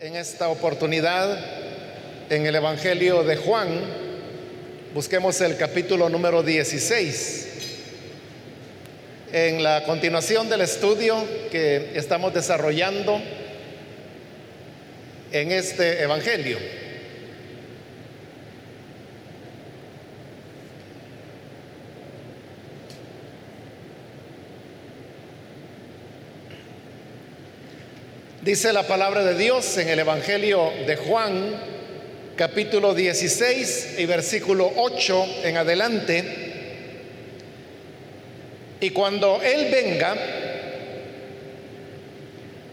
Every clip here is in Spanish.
en esta oportunidad en el Evangelio de Juan. Busquemos el capítulo número 16. En la continuación del estudio que estamos desarrollando en este Evangelio. Dice la palabra de Dios en el Evangelio de Juan, capítulo 16 y versículo 8 en adelante. Y cuando Él venga,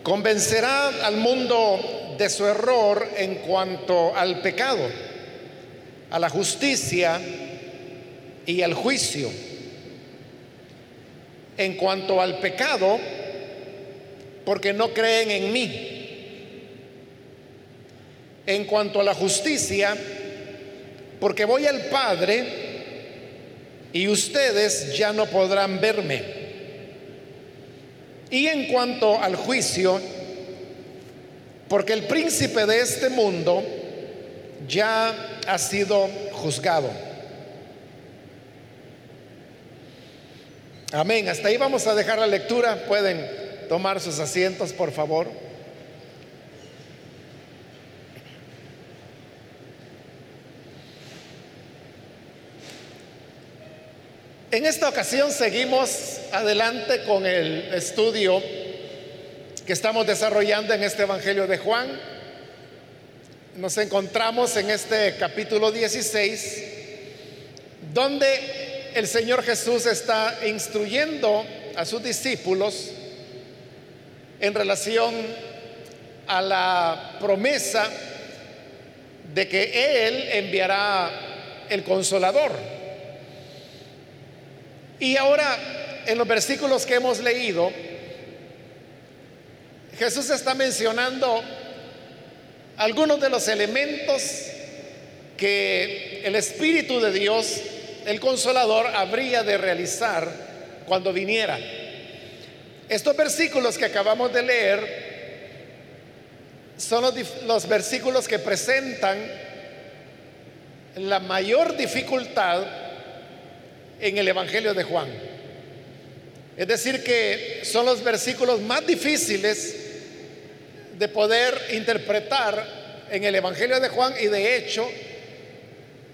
convencerá al mundo de su error en cuanto al pecado, a la justicia y al juicio. En cuanto al pecado, porque no creen en mí. En cuanto a la justicia, porque voy al Padre y ustedes ya no podrán verme. Y en cuanto al juicio, porque el príncipe de este mundo ya ha sido juzgado. Amén. Hasta ahí vamos a dejar la lectura. Pueden tomar sus asientos, por favor. En esta ocasión seguimos adelante con el estudio que estamos desarrollando en este Evangelio de Juan. Nos encontramos en este capítulo 16, donde el Señor Jesús está instruyendo a sus discípulos en relación a la promesa de que Él enviará el consolador. Y ahora, en los versículos que hemos leído, Jesús está mencionando algunos de los elementos que el Espíritu de Dios, el consolador, habría de realizar cuando viniera. Estos versículos que acabamos de leer son los, los, versículos que presentan la mayor dificultad en el Evangelio de Juan. Es decir, que son los versículos más difíciles de poder interpretar en el Evangelio de Juan y de hecho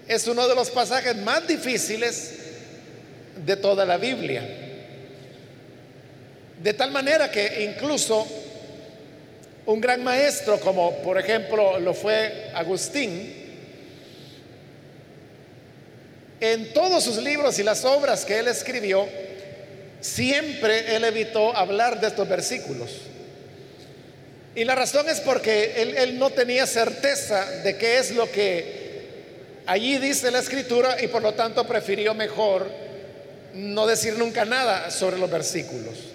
es uno de los pasajes más difíciles de toda la Biblia. De tal manera que incluso un gran maestro, como por ejemplo lo fue Agustín, en todos sus libros y las obras que él escribió, siempre él evitó hablar de estos versículos. Y la razón es porque él, no tenía certeza de qué es lo que allí dice la escritura y por lo tanto prefirió mejor no decir nunca nada sobre los versículos.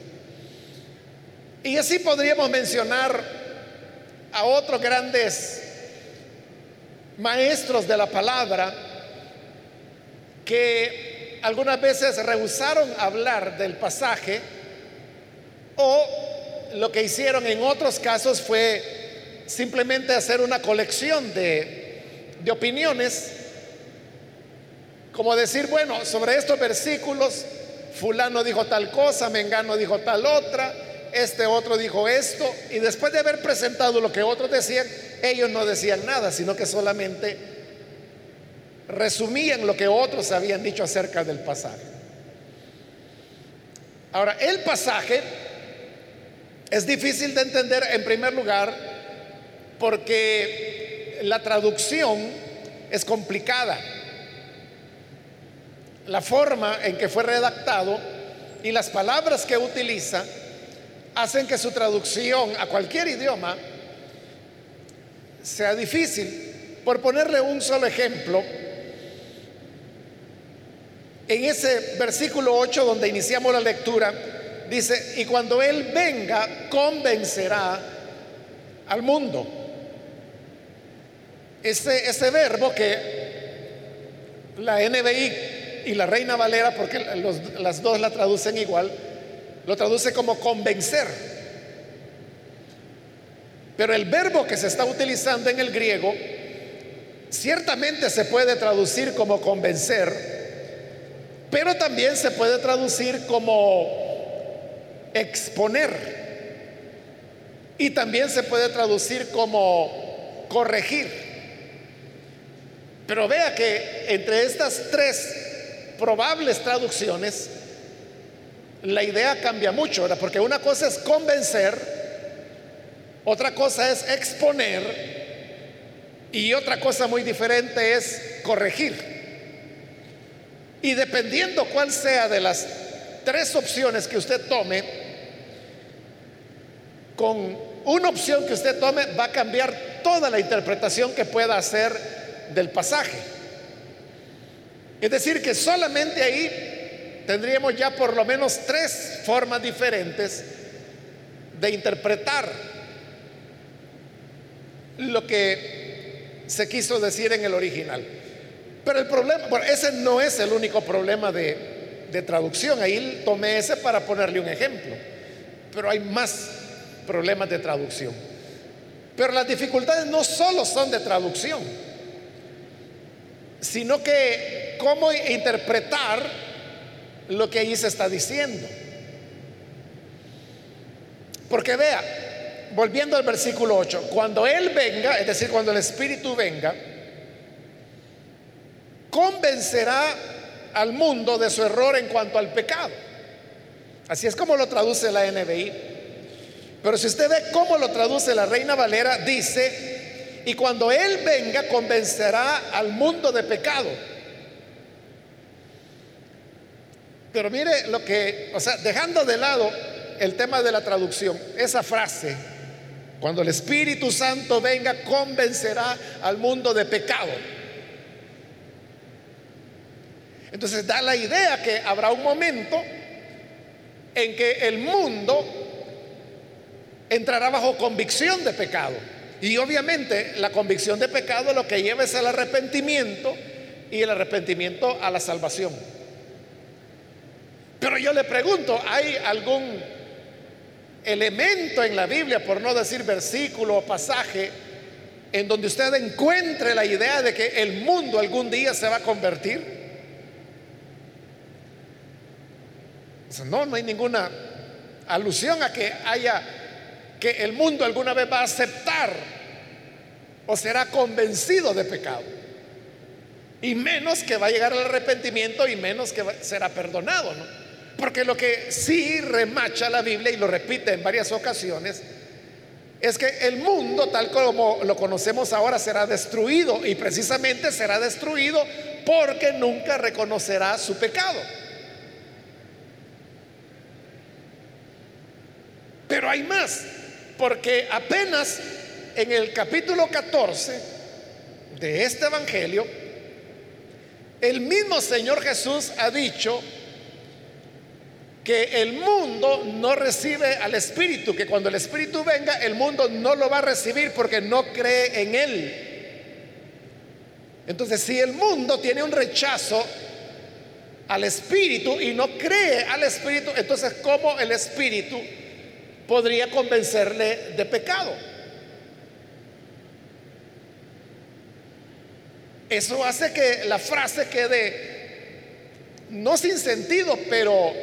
Y así podríamos mencionar a otros grandes maestros de la palabra que algunas veces rehusaron hablar del pasaje o lo que hicieron en otros casos fue simplemente hacer una colección de, de opiniones, como decir, bueno, sobre estos versículos, fulano dijo tal cosa, mengano dijo tal otra, este otro dijo esto, y después de haber presentado lo que otros decían, ellos no decían nada, sino que solamente resumían lo que otros habían dicho acerca del pasaje. Ahora, el pasaje es difícil de entender en primer lugar porque la traducción es complicada. La forma en que fue redactado y las palabras que utiliza hacen que su traducción a cualquier idioma sea difícil. Por ponerle un solo ejemplo, en ese versículo 8 donde iniciamos la lectura, dice, y cuando Él venga, convencerá al mundo. Este, este verbo que la NBI y la Reina Valera, porque las dos la traducen igual, lo traduce como convencer. Pero el verbo que se está utilizando en el griego ciertamente se puede traducir como convencer, pero también se puede traducir como exponer y también se puede traducir como corregir. Pero vea que entre estas tres probables traducciones, la idea cambia mucho. Porque una cosa es convencer, otra cosa es exponer y otra cosa muy diferente es corregir. Y dependiendo cuál sea de las tres opciones que usted tome, con una opción que usted tome va a cambiar toda la interpretación que pueda hacer del pasaje. Es decir, que solamente ahí tendríamos ya por lo menos tres formas diferentes de interpretar lo que se quiso decir en el original. Pero el problema, bueno, ese no es el único problema de, de traducción. Ahí tomé ese para ponerle un ejemplo. Pero hay más problemas de traducción. Pero las dificultades no solo son de traducción, sino que cómo interpretar lo que ahí se está diciendo. Porque vea, volviendo al versículo 8, cuando Él venga, es decir, cuando el Espíritu venga, convencerá al mundo de su error en cuanto al pecado. Así es como lo traduce la NBI. Pero si usted ve cómo lo traduce la Reina Valera, dice, y cuando Él venga convencerá al mundo de pecado. Pero mire lo que, o sea, dejando de lado el tema de la traducción, esa frase, cuando el Espíritu Santo venga, convencerá al mundo de pecado. Entonces da la idea que habrá un momento en que el mundo entrará bajo convicción de pecado. Y obviamente la convicción de pecado lo que lleva es al arrepentimiento y el arrepentimiento a la salvación. Pero yo le pregunto, ¿hay algún elemento en la Biblia, por no decir versículo o pasaje, en donde usted encuentre la idea de que el mundo algún día se va a convertir? No, no hay ninguna alusión a que haya que el mundo alguna vez va a aceptar o será convencido de pecado. Y menos que va a llegar al arrepentimiento y menos que será perdonado, ¿no? Porque lo que sí remacha la Biblia y lo repite en varias ocasiones es que el mundo tal como lo conocemos ahora será destruido y precisamente será destruido porque nunca reconocerá su pecado. Pero hay más, porque apenas en el capítulo 14 de este Evangelio, el mismo Señor Jesús ha dicho que el mundo no recibe al Espíritu, que cuando el Espíritu venga, el mundo no lo va a recibir porque no cree en Él. Entonces, si el mundo tiene un rechazo al Espíritu y no cree al Espíritu, entonces, ¿cómo el Espíritu podría convencerle de pecado. Eso hace que la frase quede no sin sentido, pero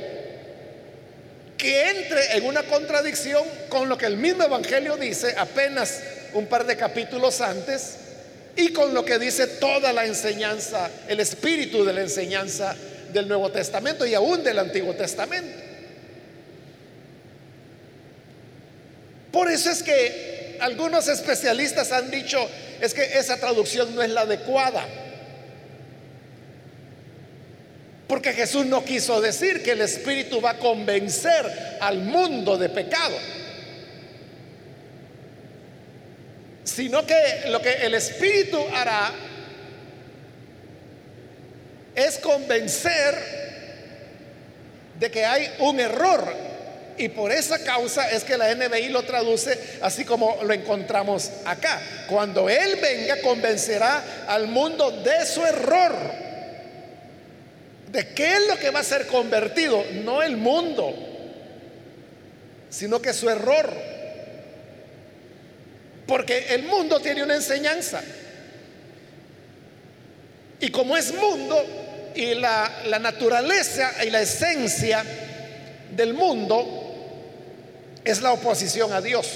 que entre en una contradicción con lo que el mismo Evangelio dice apenas un par de capítulos antes y con lo que dice toda la enseñanza, el espíritu de la enseñanza del Nuevo Testamento y aún del Antiguo Testamento. Por eso es que algunos especialistas han dicho, es que esa traducción no es la adecuada. Porque Jesús no quiso decir que el Espíritu va a convencer al mundo de pecado, sino que lo que el Espíritu hará es convencer de que hay un error y por esa causa es que la NBI lo traduce así como lo encontramos acá. Cuando Él venga, convencerá al mundo de su error. ¿De qué es lo que va a ser convertido? No el mundo, sino que su error. Porque el mundo tiene una enseñanza. Y como es mundo y la, la naturaleza y la esencia del mundo es la oposición a Dios.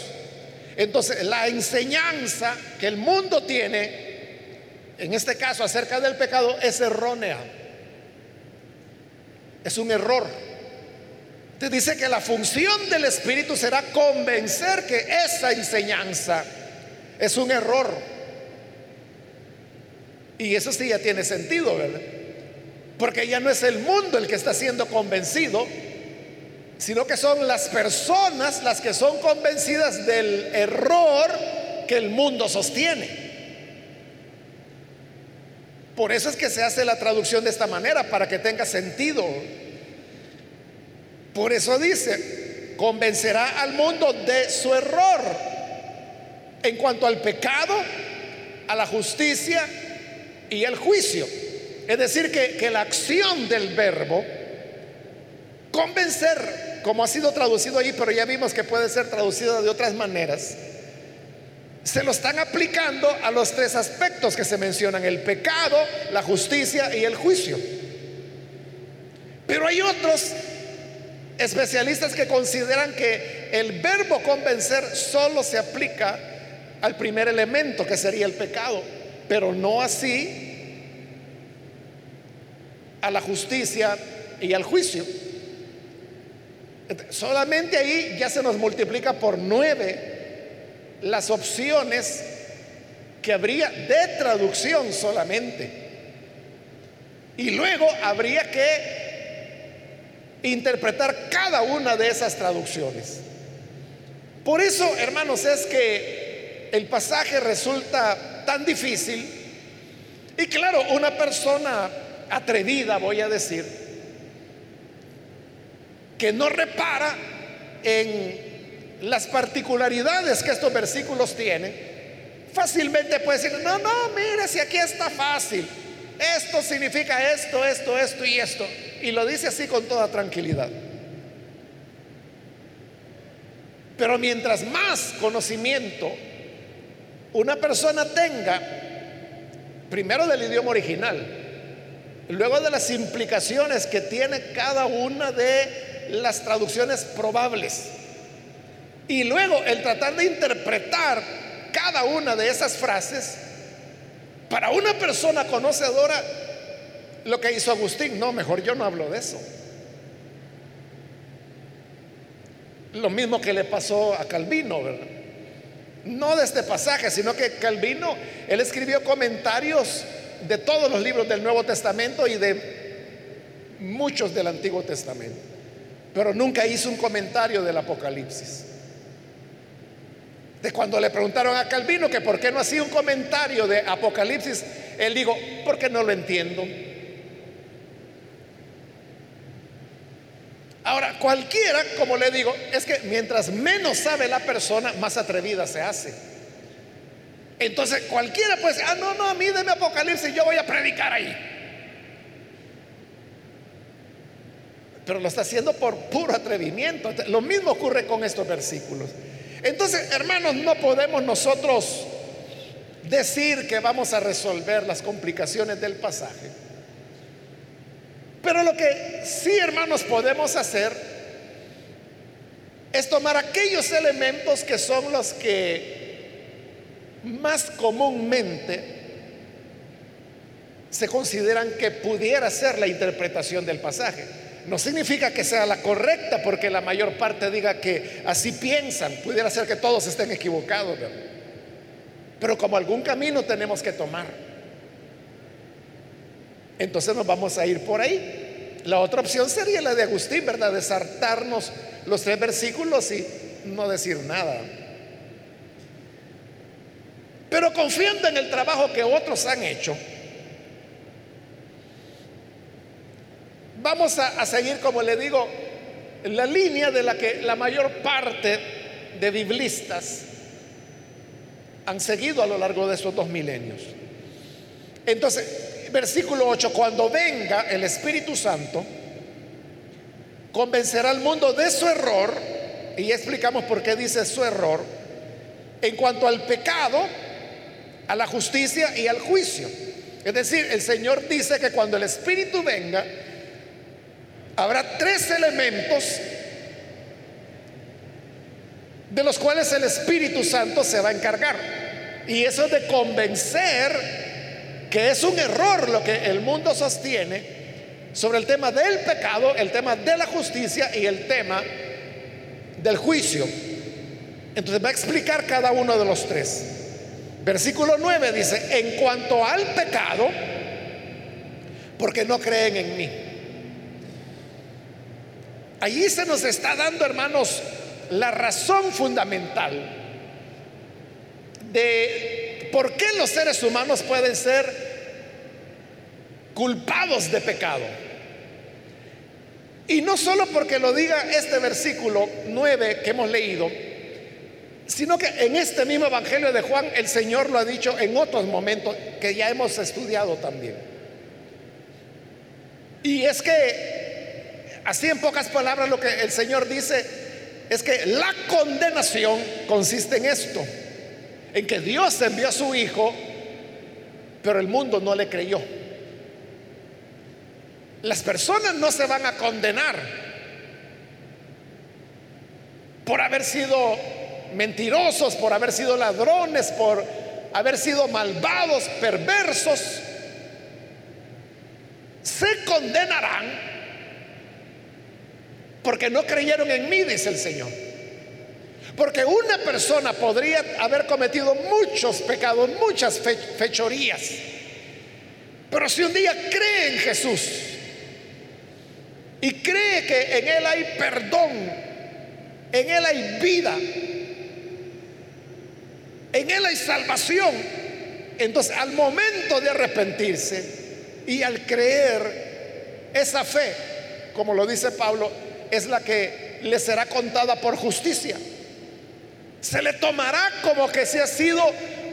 Entonces, la enseñanza que el mundo tiene, en este caso acerca del pecado, es errónea. Es un error. Te dice que la función del Espíritu será convencer que esa enseñanza es un error. Y eso sí ya tiene sentido, ¿verdad? Porque ya no es el mundo el que está siendo convencido, sino que son las personas las que son convencidas del error que el mundo sostiene. Por eso es que se hace la traducción de esta manera, para que tenga sentido. Por eso dice, convencerá al mundo de su error en cuanto al pecado, a la justicia y el juicio. Es decir, que, que la acción del verbo, convencer, como ha sido traducido ahí, pero ya vimos que puede ser traducido de otras maneras, se lo están aplicando a los tres aspectos que se mencionan, el pecado, la justicia y el juicio. Pero hay otros especialistas que consideran que el verbo convencer solo se aplica al primer elemento, que sería el pecado, pero no así a la justicia y al juicio. Solamente ahí ya se nos multiplica por nueve las opciones que habría de traducción solamente. Y luego habría que interpretar cada una de esas traducciones. Por eso, hermanos, es que el pasaje resulta tan difícil. Y claro, una persona atrevida, voy a decir, que no repara en las particularidades que estos versículos tienen, fácilmente puede decir, no, no, mire, si aquí está fácil. Esto significa esto, esto, esto y esto. Y lo dice así con toda tranquilidad. Pero mientras más conocimiento una persona tenga, primero del idioma original, luego de las implicaciones que tiene cada una de las traducciones probables, y luego el tratar de interpretar cada una de esas frases, para una persona conocedora, lo que hizo Agustín, no, mejor yo no hablo de eso. Lo mismo que le pasó a Calvino, ¿verdad? No de este pasaje, sino que Calvino, él escribió comentarios de todos los libros del Nuevo Testamento y de muchos del Antiguo Testamento, pero nunca hizo un comentario del Apocalipsis. De cuando le preguntaron a Calvino que por qué no hacía un comentario de Apocalipsis, él dijo, porque no lo entiendo. Ahora, cualquiera, como le digo, es que mientras menos sabe la persona, más atrevida se hace. Entonces, cualquiera puede decir, ah, no, no, a mí deme Apocalipsis, yo voy a predicar ahí. Pero lo está haciendo por puro atrevimiento. Lo mismo ocurre con estos versículos. Entonces, hermanos, no podemos nosotros decir que vamos a resolver las complicaciones del pasaje. Pero lo que sí, hermanos, podemos hacer es tomar aquellos elementos que son los que más comúnmente se consideran que pudiera ser la interpretación del pasaje. No significa que sea la correcta porque la mayor parte diga que así piensan. Pudiera ser que todos estén equivocados. Pero como algún camino tenemos que tomar. Entonces nos vamos a ir por ahí. La otra opción sería la de Agustín, ¿verdad? Desartarnos los tres versículos y no decir nada. Pero confiando en el trabajo que otros han hecho, Vamos a, seguir, como le digo, la línea de la que la mayor parte de biblistas han seguido a lo largo de estos dos milenios. Entonces, versículo 8, cuando venga el Espíritu Santo, convencerá al mundo de su error, y explicamos por qué dice su error, en cuanto al pecado, a la justicia y al juicio. Es decir, el Señor dice que cuando el Espíritu venga, habrá tres elementos de los cuales el Espíritu Santo se va a encargar. Y eso es de convencer que es un error lo que el mundo sostiene sobre el tema del pecado, el tema de la justicia y el tema del juicio. Entonces va a explicar cada uno de los tres. Versículo 9 dice, en cuanto al pecado, porque no creen en mí. Allí se nos está dando, hermanos, la razón fundamental de por qué los seres humanos pueden ser culpados de pecado. Y no solo porque lo diga este versículo 9 que hemos leído, sino que en este mismo Evangelio de Juan el Señor lo ha dicho en otros momentos que ya hemos estudiado también. Y es que, así en pocas palabras, lo que el Señor dice es que la condenación consiste en esto, en que Dios envió a su Hijo, pero el mundo no le creyó. Las personas no se van a condenar por haber sido mentirosos, por haber sido ladrones, por haber sido malvados, perversos. Se condenarán porque no creyeron en mí, dice el Señor. Porque una persona podría haber cometido muchos pecados, muchas fechorías. Pero si un día cree en Jesús, y cree que en Él hay perdón, en Él hay vida, en Él hay salvación, entonces al momento de arrepentirse y al creer, esa fe, como lo dice Pablo, es la que le será contada por justicia. Se le tomará como que se ha sido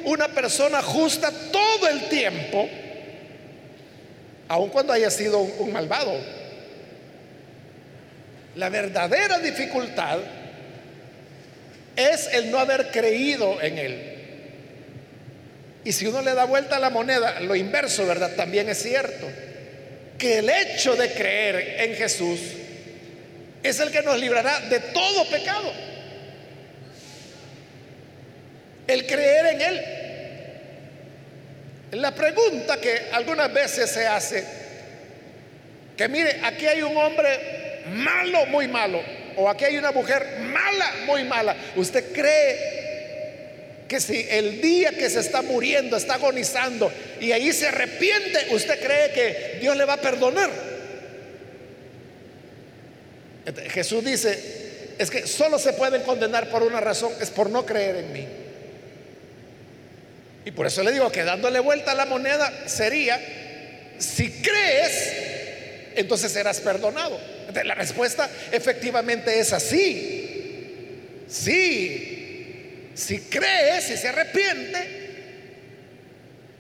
una persona justa todo el tiempo, aun cuando haya sido un malvado. La verdadera dificultad es el no haber creído en Él. Y si uno le da vuelta a la moneda, lo inverso, ¿verdad? También es cierto. Que el hecho de creer en Jesús es el que nos librará de todo pecado. El creer en Él. La pregunta que algunas veces se hace, que mire, aquí hay un hombre malo, muy malo, o aquí hay una mujer mala, muy mala, ¿usted cree que si el día que se está muriendo, está agonizando y ahí se arrepiente, usted cree que Dios le va a perdonar? Jesús dice, es que solo se pueden condenar por una razón, es por no creer en mí. Y por eso le digo que dándole vuelta a la moneda sería, si crees, entonces serás perdonado. La respuesta efectivamente es así. Sí, si cree, si se arrepiente,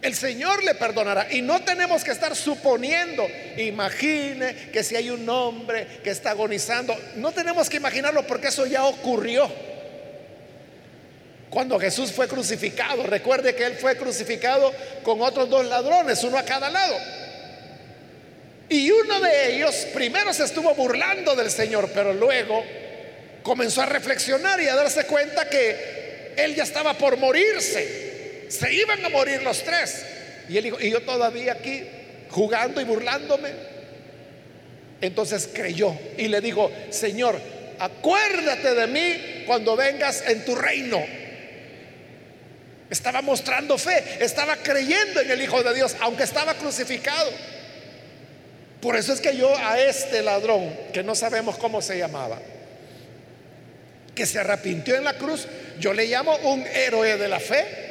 el Señor le perdonará. Y no tenemos que estar suponiendo, imagine que si hay un hombre que está agonizando, no tenemos que imaginarlo porque eso ya ocurrió. Cuando Jesús fue crucificado, recuerde que Él fue crucificado con otros dos ladrones, uno a cada lado. Y uno de ellos primero se estuvo burlando del Señor, pero luego comenzó a reflexionar y a darse cuenta que él ya estaba por morirse. Se iban a morir los tres. Y él dijo, y yo todavía aquí jugando y burlándome. Entonces creyó y le dijo, Señor, acuérdate de mí cuando vengas en tu reino. Estaba mostrando fe, estaba creyendo en el Hijo de Dios, aunque estaba crucificado. Por eso es que yo a este ladrón, que no sabemos cómo se llamaba, que se arrepintió en la cruz, yo le llamo un héroe de la fe.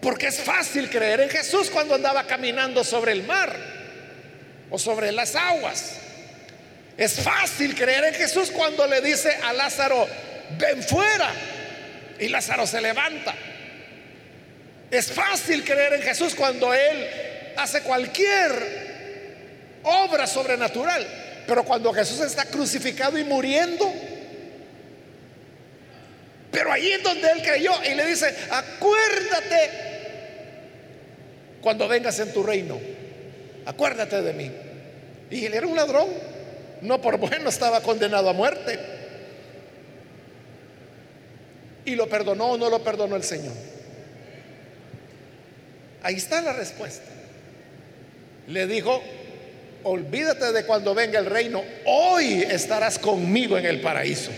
Porque es fácil creer en Jesús cuando andaba caminando sobre el mar o sobre las aguas. Es fácil creer en Jesús cuando le dice a Lázaro, ven fuera. Y Lázaro se levanta. Es fácil creer en Jesús cuando Él hace cualquier obra sobrenatural. Pero cuando Jesús está crucificado y muriendo, pero ahí es donde él creyó y le dice, acuérdate cuando vengas en tu reino, acuérdate de mí. Y él era un ladrón, no por bueno estaba condenado a muerte. Y lo perdonó o no lo perdonó el Señor. Ahí está la respuesta. Le dijo, olvídate de cuando venga el reino, hoy estarás conmigo en el paraíso.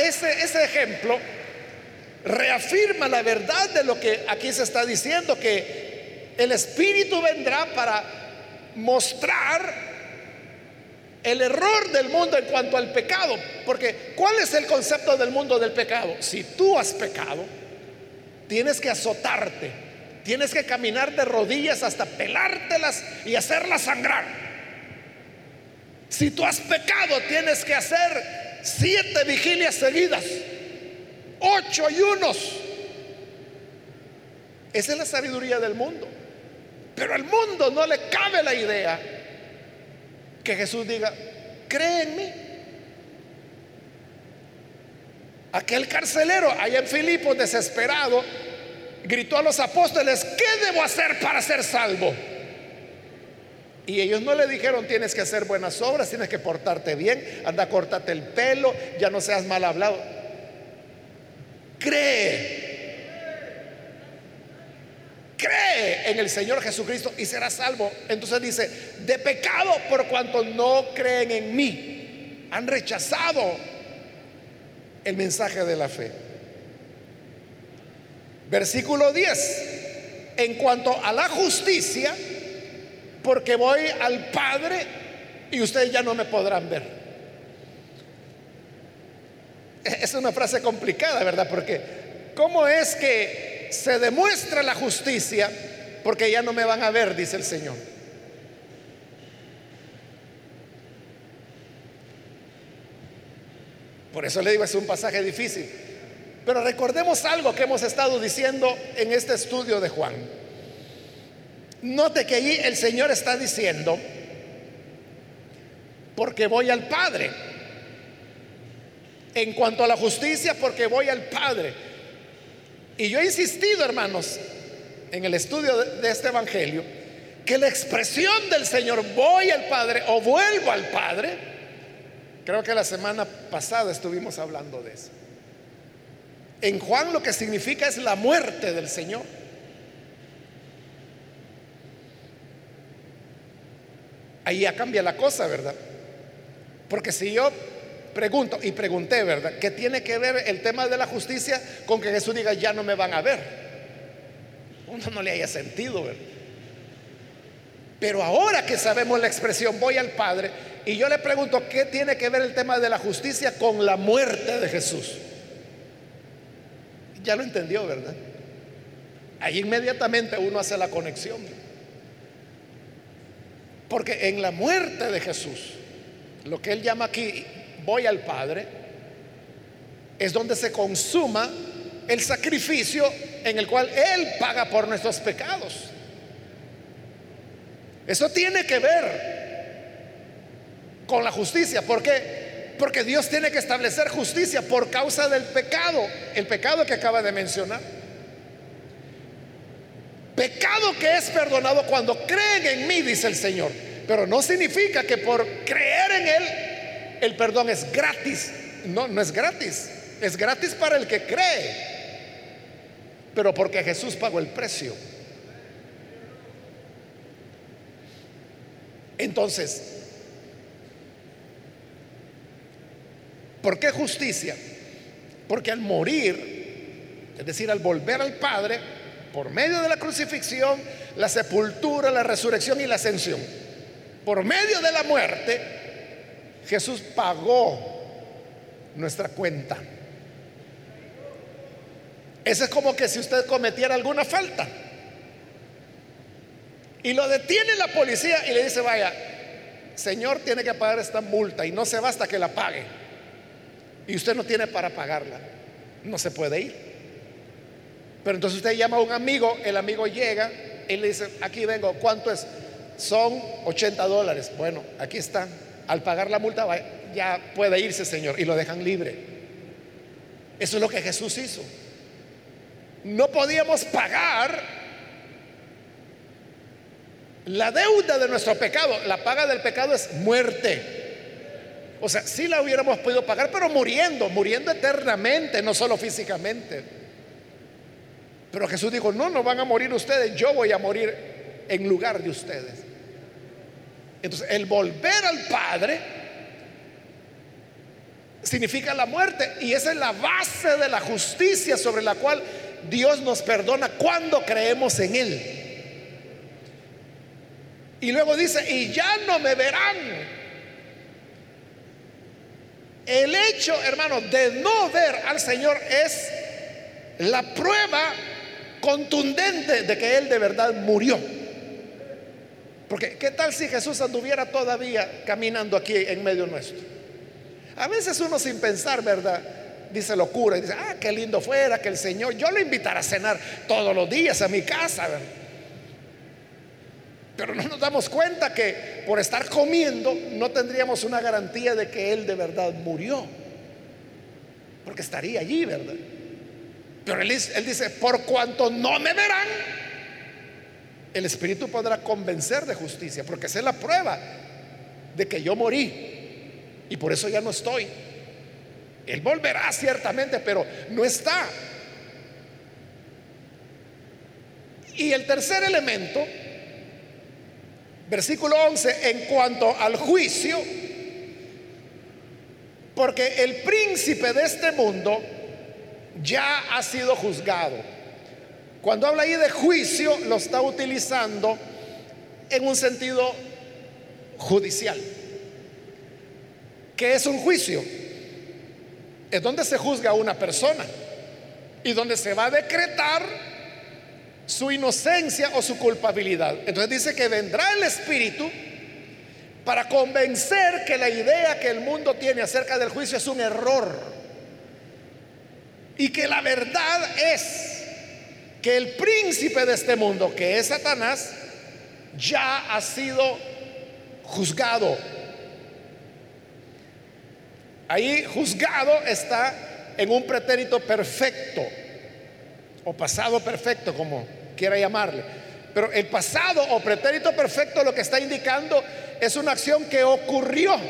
Ese, ese ejemplo reafirma la verdad de lo que aquí se está diciendo, que el Espíritu vendrá para mostrar el error del mundo en cuanto al pecado. Porque ¿cuál es el concepto del mundo del pecado? Si tú has pecado, tienes que azotarte, tienes que caminar de rodillas hasta pelártelas y hacerlas sangrar. Si tú has pecado, tienes que hacer siete vigilias seguidas, ocho ayunos. Esa es la sabiduría del mundo. Pero al mundo no le cabe la idea que Jesús diga, cree en mí. Aquel carcelero allá en Filipos, desesperado, gritó a los apóstoles, ¿qué debo hacer para ser salvo? Y ellos no le dijeron, tienes que hacer buenas obras, tienes que portarte bien, anda, cortate el pelo, ya no seas mal hablado. Cree. Cree en el Señor Jesucristo y serás salvo. Entonces dice, de pecado por cuanto no creen en mí. Han rechazado el mensaje de la fe. Versículo 10. En cuanto a la justicia, porque voy al Padre y ustedes ya no me podrán ver. Es una frase complicada, ¿verdad? Porque ¿cómo es que se demuestra la justicia? Porque ya no me van a ver, dice el Señor. Por eso le digo, es un pasaje difícil. Pero recordemos algo que hemos estado diciendo en este estudio de Juan. Note que allí el Señor está diciendo, porque voy al Padre. En cuanto a la justicia, porque voy al Padre. Y yo he insistido, hermanos, en el estudio de este Evangelio, que la expresión del Señor, voy al Padre o vuelvo al Padre, creo que la semana pasada estuvimos hablando de eso. En Juan lo que significa es la muerte del Señor. Ahí ya cambia la cosa, ¿verdad? Porque si yo pregunto y pregunté, ¿verdad? ¿Qué tiene que ver el tema de la justicia con que Jesús diga, ya no me van a ver? Uno no le haya sentido, ¿verdad? Pero ahora que sabemos la expresión voy al Padre, y yo le pregunto, ¿qué tiene que ver el tema de la justicia con la muerte de Jesús? Ya lo entendió, ¿verdad? Ahí inmediatamente uno hace la conexión. Porque en la muerte de Jesús, lo que él llama aquí, voy al Padre, es donde se consuma el sacrificio en el cual Él paga por nuestros pecados. Eso tiene que ver con la justicia. ¿Por qué? Porque Dios tiene que establecer justicia por causa del pecado, el pecado que acaba de mencionar. Pecado que es perdonado cuando creen en mí, dice el Señor. Pero no significa que por creer en Él el perdón es gratis. No, no es gratis. Es gratis para el que cree. Pero porque Jesús pagó el precio. Entonces, ¿por qué justicia? Porque al morir, es decir, al volver al Padre, por medio de la crucifixión, la sepultura, la resurrección y la ascensión. Por medio de la muerte, Jesús pagó nuestra cuenta. Eso es como que si usted cometiera alguna falta y lo detiene la policía y le dice, vaya, Señor tiene que pagar esta multa y no se va hasta que la pague. Y usted no tiene para pagarla. No se puede ir. Pero entonces usted llama a un amigo, el amigo llega y le dice, aquí vengo, ¿cuánto es? Son 80 dólares. Bueno, aquí están. al pagar la multa, ya puede irse, Señor, y lo dejan libre. Eso es lo que Jesús hizo. No podíamos pagar la deuda de nuestro pecado. La paga del pecado es muerte. O sea, sí la hubiéramos podido pagar, pero muriendo, muriendo eternamente, no solo físicamente. Pero Jesús dijo, no, no van a morir ustedes, yo voy a morir en lugar de ustedes. Entonces, el volver al Padre significa la muerte y esa es la base de la justicia sobre la cual Dios nos perdona cuando creemos en Él. Y luego dice, y ya no me verán. El hecho, hermano, de no ver al Señor es la prueba contundente de que Él de verdad murió. Porque ¿qué tal si Jesús anduviera todavía caminando aquí en medio nuestro? A veces uno sin pensar, ¿verdad? Dice locura y dice, ah, qué lindo fuera que el Señor, yo lo invitara a cenar todos los días a mi casa. Pero no nos damos cuenta que por estar comiendo no tendríamos una garantía de que Él de verdad murió. Porque estaría allí, ¿verdad? Pero él, dice, por cuanto no me verán, el Espíritu podrá convencer de justicia, porque esa es la prueba de que yo morí y por eso ya no estoy. Él volverá ciertamente, pero no está. Y el tercer elemento, versículo 11, en cuanto al juicio, porque el príncipe de este mundo ya ha sido juzgado. Cuando habla ahí de juicio, lo está utilizando en un sentido judicial. ¿Qué es un juicio? Es donde se juzga a una persona y donde se va a decretar su inocencia o su culpabilidad. Entonces dice que vendrá el Espíritu para convencer que la idea que el mundo tiene acerca del juicio es un error y que la verdad es que el príncipe de este mundo, que es Satanás, ya ha sido juzgado. Ahí juzgado está en un pretérito perfecto o pasado perfecto, como quiera llamarle. Pero el pasado o pretérito perfecto lo que está indicando es una acción que ocurrió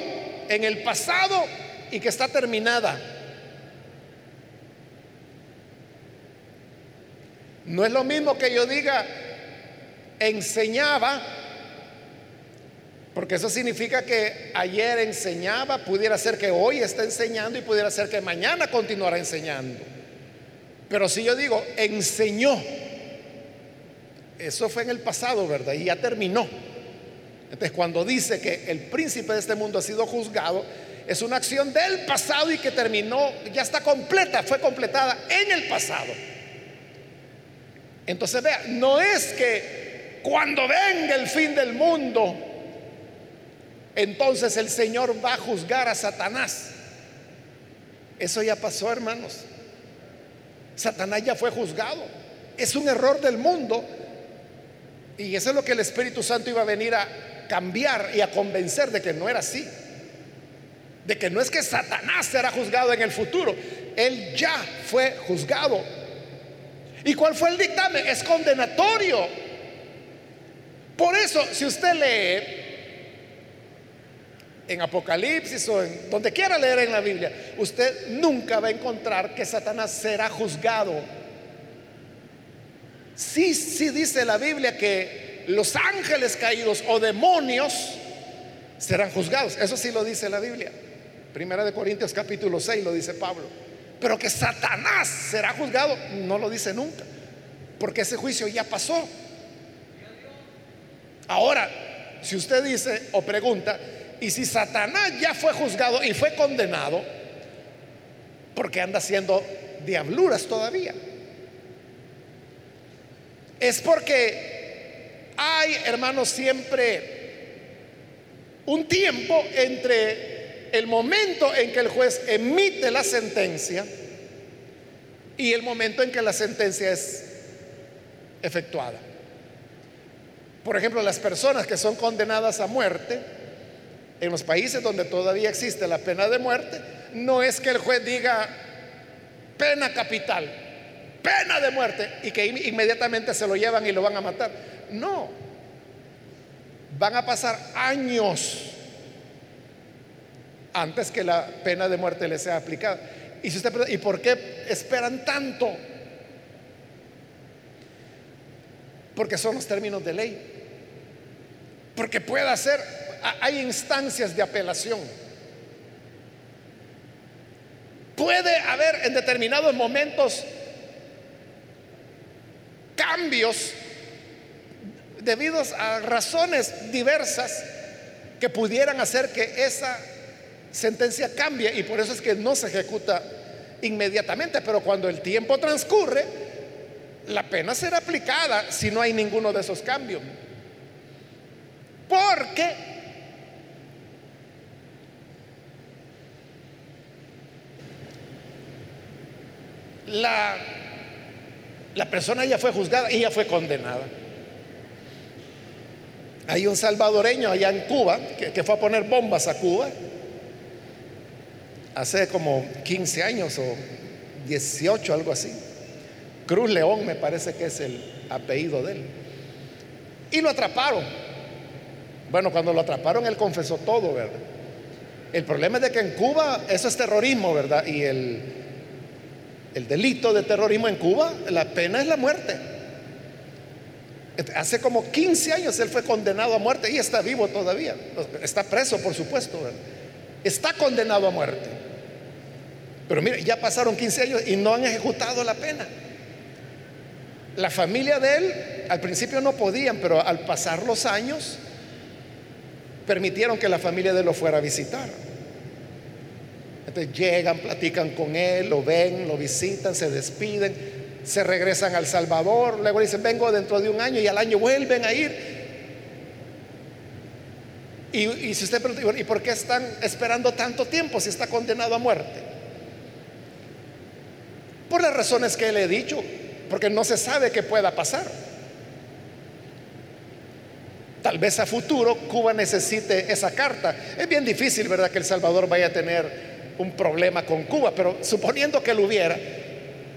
en el pasado y que está terminada. No es lo mismo que yo diga enseñaba, porque eso significa que ayer enseñaba, pudiera ser que hoy está enseñando y pudiera ser que mañana continuará enseñando. Pero si yo digo enseñó, eso fue en el pasado, ¿verdad? Y ya terminó. Entonces cuando dice que el príncipe de este mundo ha sido juzgado, es una acción del pasado y que terminó, ya está completa, fue completada en el pasado. Entonces vea, no es que cuando venga el fin del mundo, entonces el Señor va a juzgar a Satanás. Eso ya pasó, hermanos. Satanás ya fue juzgado. Es un error del mundo. Y eso es lo que el Espíritu Santo iba a venir a cambiar y a convencer de que no era así. De que no es que Satanás será juzgado en el futuro. Él ya fue juzgado ¿Y cuál fue el dictamen? Es condenatorio. Por eso, si usted lee en Apocalipsis o en donde quiera leer en la Biblia, usted nunca va a encontrar que Satanás será juzgado. Sí, sí dice la Biblia que los ángeles caídos o demonios serán juzgados. Eso sí lo dice la Biblia. Primera de Corintios capítulo 6 lo dice Pablo. Pero que Satanás será juzgado, no lo dice nunca, porque ese juicio ya pasó. Ahora, si usted dice o pregunta, y si Satanás ya fue juzgado y fue condenado, ¿por qué anda haciendo diabluras todavía? Es porque hay, hermanos, siempre un tiempo entre el momento en que el juez emite la sentencia y el momento en que la sentencia es efectuada. Por ejemplo, las personas que son condenadas a muerte, en los países donde todavía existe la pena de muerte, no es que el juez diga pena capital, pena de muerte, y que inmediatamente se lo llevan y lo van a matar. No, van a pasar años antes que la pena de muerte le sea aplicada. Y, si usted, ¿Y por qué esperan tanto? Porque son los términos de ley. Porque puede ser, hay instancias de apelación. Puede haber en determinados momentos cambios debidos a razones diversas que pudieran hacer que esa sentencia cambie y por eso es que no se ejecuta inmediatamente, pero cuando el tiempo transcurre, la pena será aplicada si no hay ninguno de esos cambios. Porque la, persona ya fue juzgada y ya fue condenada. Hay un salvadoreño allá en Cuba que fue a poner bombas a Cuba hace como 15 años o 18, algo así. Cruz León me parece que es el apellido de él. Y lo atraparon. Bueno, cuando lo atraparon él confesó todo, ¿verdad? El problema es de que en Cuba eso es terrorismo, ¿verdad? Y el, el delito de terrorismo en Cuba, la pena es la muerte. Hace como 15 años él fue condenado a muerte y está vivo todavía. Está preso, por supuesto. Está condenado a muerte. Pero mire, ya pasaron 15 años y no han ejecutado la pena. La familia de él al principio no podían, pero al pasar los años permitieron que la familia de él lo fuera a visitar. Entonces llegan, platican con él, lo ven, lo visitan, se despiden, se regresan al Salvador, luego dicen, vengo dentro de un año y al año vuelven a ir. Y, si usted pregunta, ¿y por qué están esperando tanto tiempo si está condenado a muerte? Por las razones que le he dicho, porque no se sabe qué pueda pasar. Tal vez a futuro Cuba necesite esa carta. Es bien difícil, ¿verdad?, que El Salvador vaya a tener un problema con Cuba, pero suponiendo que lo hubiera,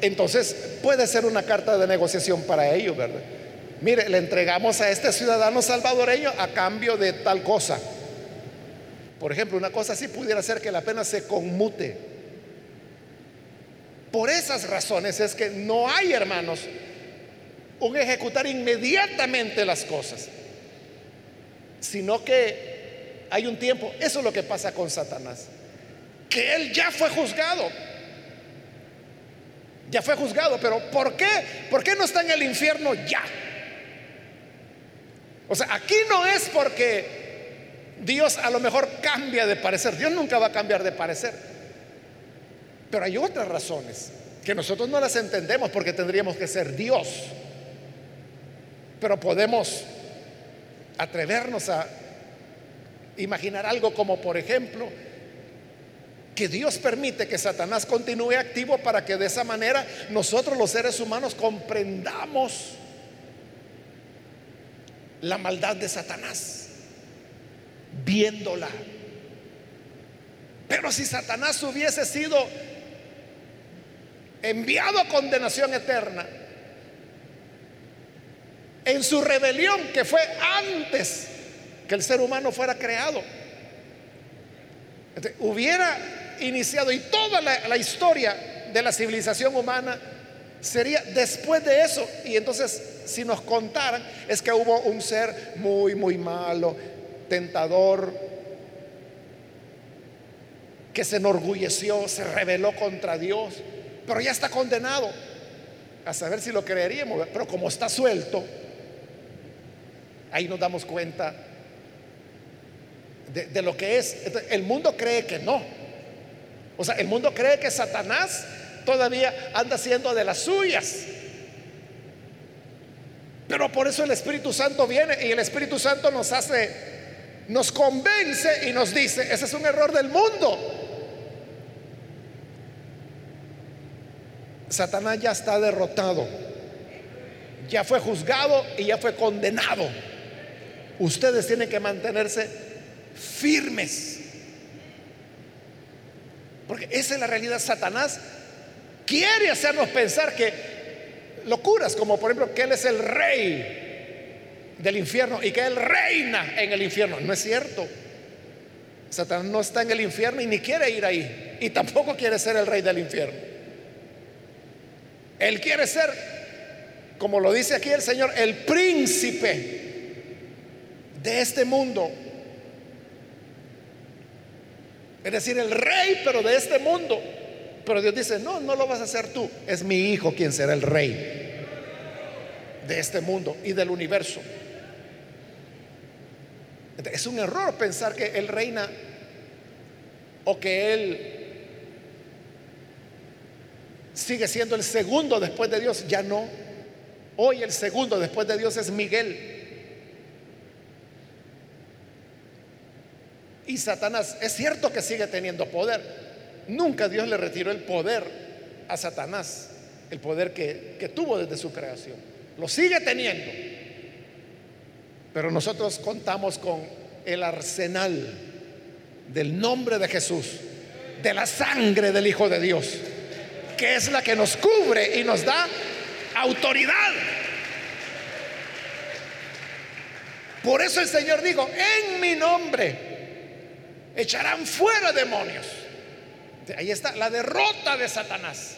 entonces puede ser una carta de negociación para ellos, ¿verdad? Mire, le entregamos a este ciudadano salvadoreño a cambio de tal cosa. Por ejemplo, una cosa así pudiera ser que la pena se conmute por esas razones es que no hay, hermanos, un ejecutar inmediatamente las cosas, sino que hay un tiempo. Eso es lo que pasa con Satanás, que él ya fue juzgado. Ya fue juzgado, pero ¿por qué? ¿Por qué no está en el infierno ya? O sea, aquí no es porque Dios a lo mejor cambia de parecer. Dios nunca va a cambiar de parecer. Pero hay otras razones que nosotros no las entendemos porque tendríamos que ser Dios. Pero podemos atrevernos a imaginar algo como, por ejemplo, que Dios permite que Satanás continúe activo para que de esa manera nosotros los seres humanos comprendamos la maldad de Satanás, viéndola. Pero si Satanás hubiese sido enviado a condenación eterna, en su rebelión que fue antes que el ser humano fuera creado. hubiera iniciado y toda la, la, historia de la civilización humana sería después de eso. Y entonces, si nos contaran, es que hubo un ser muy, muy malo, tentador, que se enorgulleció, se rebeló contra Dios pero ya está condenado. A saber si lo creeríamos, pero como está suelto, ahí nos damos cuenta de, lo que es. El mundo cree que no. O sea, el mundo cree que Satanás todavía anda siendo de las suyas. Pero por eso el Espíritu Santo viene y el Espíritu Santo nos hace, nos convence y nos dice, ese es un error del mundo. Satanás ya está derrotado, ya fue juzgado y ya fue condenado. Ustedes tienen que mantenerse firmes. Porque esa es la realidad. Satanás quiere hacernos pensar que locuras, como por ejemplo que Él es el rey del infierno y que Él reina en el infierno. No es cierto. Satanás no está en el infierno y ni quiere ir ahí. Y tampoco quiere ser el rey del infierno. Él quiere ser, como lo dice aquí el Señor, el príncipe de este mundo. Es decir, el rey, pero de este mundo. Pero Dios dice, no, no lo vas a hacer tú. Es mi hijo quien será el rey de este mundo y del universo. Es un error pensar que Él reina o que Él sigue siendo el segundo después de Dios. Ya no. Hoy el segundo después de Dios es Miguel. Y Satanás, es cierto que sigue teniendo poder. Nunca Dios le retiró el poder a Satanás, el poder que, que tuvo desde su creación. Lo sigue teniendo. Pero nosotros contamos con el arsenal del nombre de Jesús, de la sangre del Hijo de Dios, que es la que nos cubre y nos da autoridad. Por eso el Señor dijo, en mi nombre echarán fuera demonios. Ahí está la derrota de Satanás.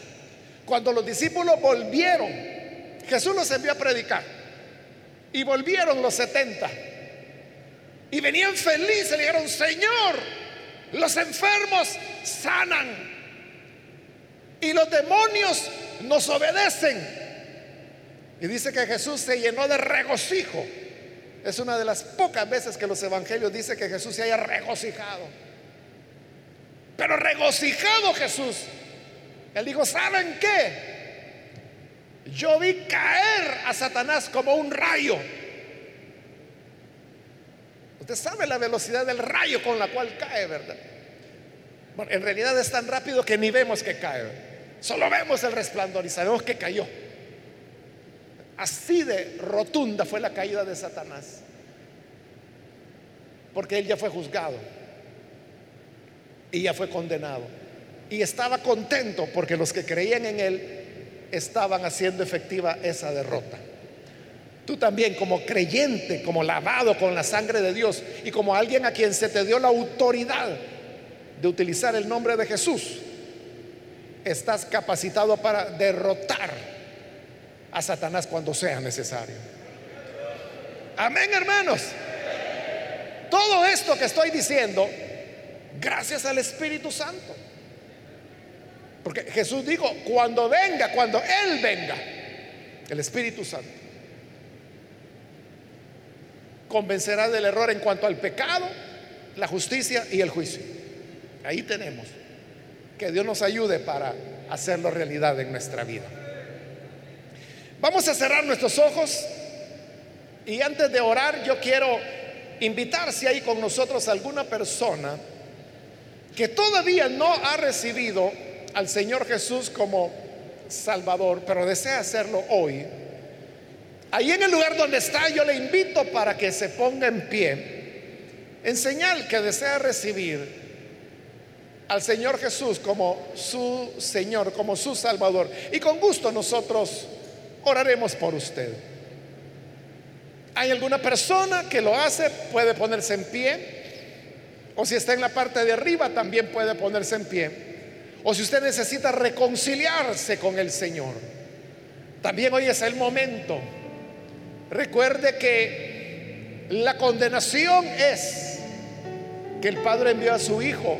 Cuando los discípulos volvieron, Jesús los envió a predicar. Y volvieron los 70. Y venían felices, le dijeron, Señor, los enfermos sanan. Y los demonios nos obedecen. Y dice que Jesús se llenó de regocijo es una de las pocas veces que los evangelios dicen que Jesús se haya regocijado. Pero regocijado Jesús. Él dijo, ¿saben qué? Yo vi caer a Satanás como un rayo. Usted sabe la velocidad del rayo con la cual cae, ¿verdad? Bueno, en realidad es tan rápido que ni vemos que cae. Solo vemos el resplandor y sabemos que cayó. Así de rotunda fue la caída de Satanás. Porque él ya fue juzgado y ya fue condenado. Y estaba contento porque los que creían en él estaban haciendo efectiva esa derrota. Tú también como creyente, como lavado con la sangre de Dios y como alguien a quien se te dio la autoridad de utilizar el nombre de Jesús, estás capacitado para derrotar a Satanás cuando sea necesario. Amén, hermanos. Todo esto que estoy diciendo, gracias al Espíritu Santo. Porque Jesús dijo, cuando venga, cuando Él venga, el Espíritu Santo, convencerá del error en cuanto al pecado, la justicia y el juicio. Ahí tenemos. Que Dios nos ayude para hacerlo realidad en nuestra vida. Vamos a cerrar nuestros ojos y antes de orar yo quiero invitar si hay con nosotros alguna persona que todavía no ha recibido al Señor Jesús como Salvador, pero desea hacerlo hoy. Ahí en el lugar donde está yo le invito para que se ponga en pie en señal que desea recibir al Señor Jesús como su Señor, como su Salvador. Y con gusto nosotros oraremos por usted. ¿Hay alguna persona que lo hace? Puede ponerse en pie. O si está en la parte de arriba, también puede ponerse en pie. O si usted necesita reconciliarse con el Señor, también hoy es el momento. Recuerde que la condenación es que el Padre envió a su Hijo,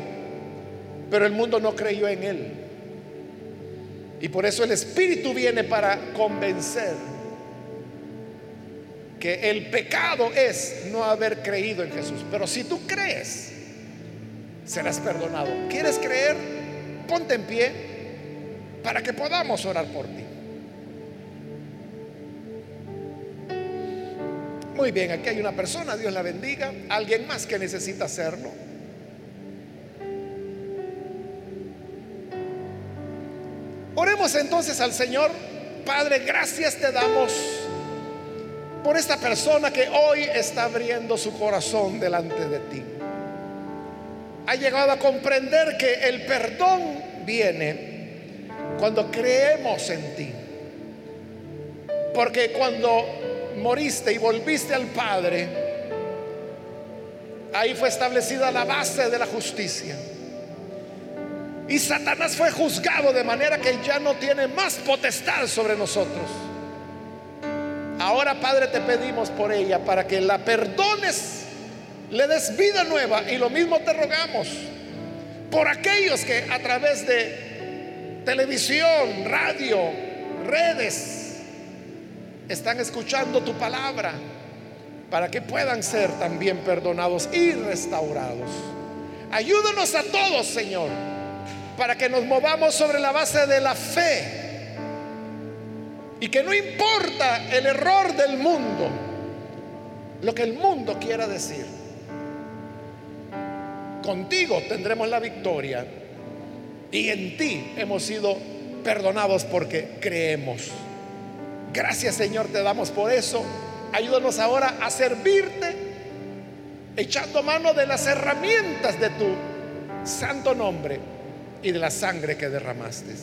pero el mundo no creyó en Él. Y por eso el Espíritu viene para convencer que el pecado es no haber creído en Jesús. Pero si tú crees, serás perdonado. ¿Quieres creer? Ponte en pie para que podamos orar por ti. Muy bien, aquí hay una persona, Dios la bendiga. Alguien más que necesita hacerlo. Entonces al Señor. Padre, gracias te damos por esta persona que hoy está abriendo su corazón delante de ti. ha llegado a comprender que el perdón viene cuando creemos en ti. Porque cuando moriste y volviste al Padre, ahí fue establecida la base de la justicia. Y Satanás fue juzgado de manera que ya no tiene más potestad sobre nosotros. Ahora, Padre, te pedimos por ella para que la perdones, le des vida nueva y lo mismo te rogamos por aquellos que a través de televisión, radio, redes, están escuchando tu palabra para que puedan ser también perdonados y restaurados. Ayúdanos a todos, Señor para que nos movamos sobre la base de la fe. Y que no importa el error del mundo, lo que el mundo quiera decir. Contigo tendremos la victoria y en ti hemos sido perdonados porque creemos. Gracias Señor te damos por eso. Ayúdanos ahora a servirte echando mano de las herramientas de tu santo nombre y de la sangre que derramaste.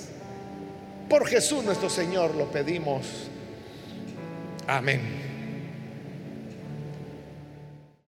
Por Jesús nuestro Señor lo pedimos. Amén.